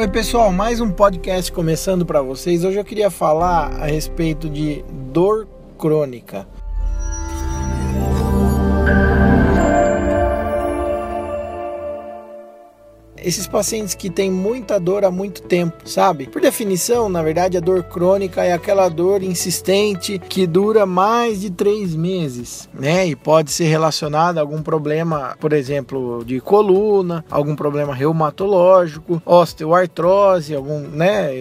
Oi, pessoal, mais um podcast começando para vocês. Hoje eu queria falar a respeito de dor crônica. Esses pacientes que têm muita dor há muito tempo, sabe? Por definição, na verdade, a dor crônica é aquela dor insistente que dura mais de três meses, né? E pode ser relacionada a algum problema, por exemplo, de coluna, algum problema reumatológico, osteoartrose, algum, né?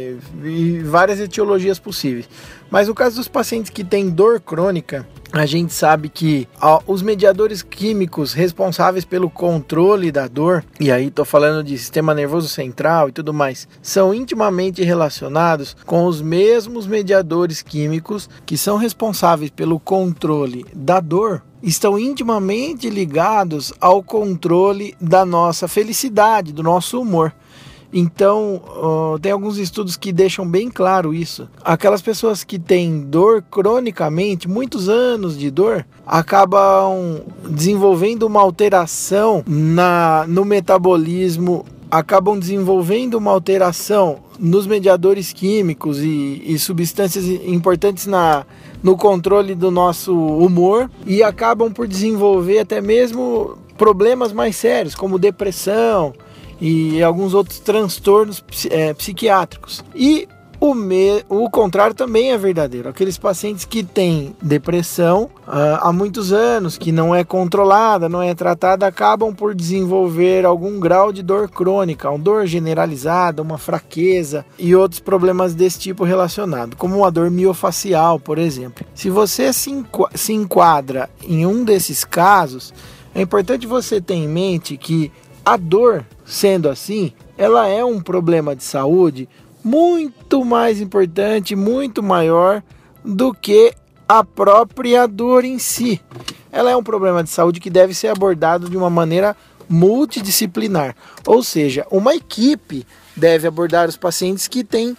E várias etiologias possíveis. Mas no caso dos pacientes que têm dor crônica, a gente sabe que ó, os mediadores químicos responsáveis pelo controle da dor, e aí estou falando de sistema nervoso central e tudo mais, são intimamente relacionados com os mesmos mediadores químicos que são responsáveis pelo controle da dor estão intimamente ligados ao controle da nossa felicidade, do nosso humor. Então, uh, tem alguns estudos que deixam bem claro isso. Aquelas pessoas que têm dor cronicamente, muitos anos de dor, acabam desenvolvendo uma alteração na, no metabolismo, acabam desenvolvendo uma alteração nos mediadores químicos e, e substâncias importantes na, no controle do nosso humor e acabam por desenvolver até mesmo problemas mais sérios, como depressão, e alguns outros transtornos é, psiquiátricos. E o, me, o contrário também é verdadeiro. Aqueles pacientes que têm depressão uh, há muitos anos, que não é controlada, não é tratada, acabam por desenvolver algum grau de dor crônica, uma dor generalizada, uma fraqueza e outros problemas desse tipo relacionado, como uma dor miofacial, por exemplo. Se você se, enqu se enquadra em um desses casos, é importante você ter em mente que a dor, sendo assim, ela é um problema de saúde muito mais importante, muito maior do que a própria dor em si. Ela é um problema de saúde que deve ser abordado de uma maneira multidisciplinar, ou seja, uma equipe deve abordar os pacientes que têm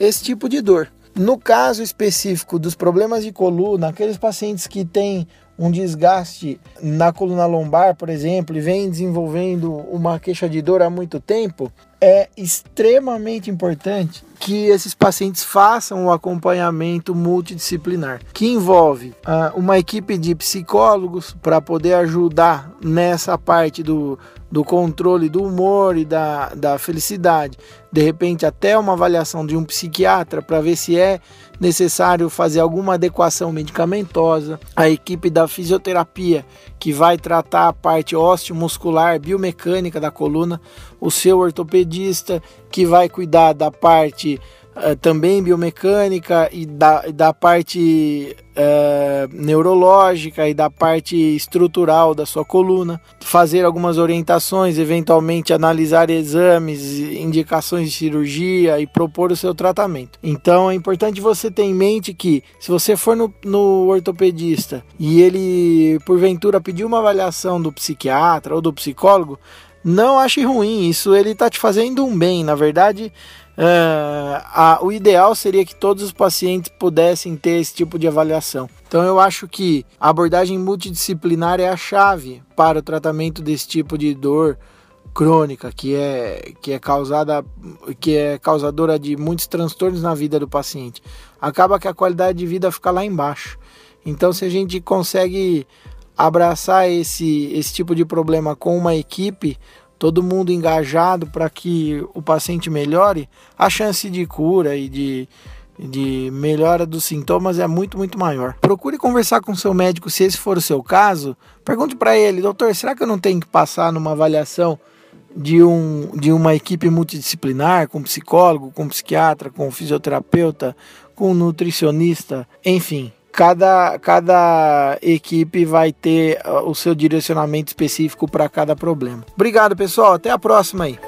esse tipo de dor. No caso específico dos problemas de coluna, aqueles pacientes que têm um desgaste na coluna lombar, por exemplo, e vem desenvolvendo uma queixa de dor há muito tempo, é extremamente importante que esses pacientes façam o acompanhamento multidisciplinar, que envolve uh, uma equipe de psicólogos para poder ajudar nessa parte do, do controle do humor e da, da felicidade. De repente, até uma avaliação de um psiquiatra para ver se é necessário fazer alguma adequação medicamentosa. A equipe da fisioterapia, que vai tratar a parte osteomuscular, biomecânica da coluna. O seu ortopedista, que vai cuidar da parte uh, também biomecânica e da, da parte uh, neurológica e da parte estrutural da sua coluna, fazer algumas orientações, eventualmente analisar exames, indicações de cirurgia e propor o seu tratamento. Então é importante você ter em mente que se você for no, no ortopedista e ele porventura pedir uma avaliação do psiquiatra ou do psicólogo, não ache ruim, isso ele está te fazendo um bem. Na verdade, Uh, a, o ideal seria que todos os pacientes pudessem ter esse tipo de avaliação. Então eu acho que a abordagem multidisciplinar é a chave para o tratamento desse tipo de dor crônica que é que é causada que é causadora de muitos transtornos na vida do paciente. Acaba que a qualidade de vida fica lá embaixo. Então se a gente consegue abraçar esse esse tipo de problema com uma equipe, todo mundo engajado para que o paciente melhore, a chance de cura e de, de melhora dos sintomas é muito, muito maior. Procure conversar com seu médico se esse for o seu caso. Pergunte para ele, doutor, será que eu não tenho que passar numa avaliação de, um, de uma equipe multidisciplinar, com psicólogo, com psiquiatra, com fisioterapeuta, com nutricionista, enfim cada, cada equipe vai ter uh, o seu direcionamento específico para cada problema. Obrigado, pessoal. Até a próxima aí.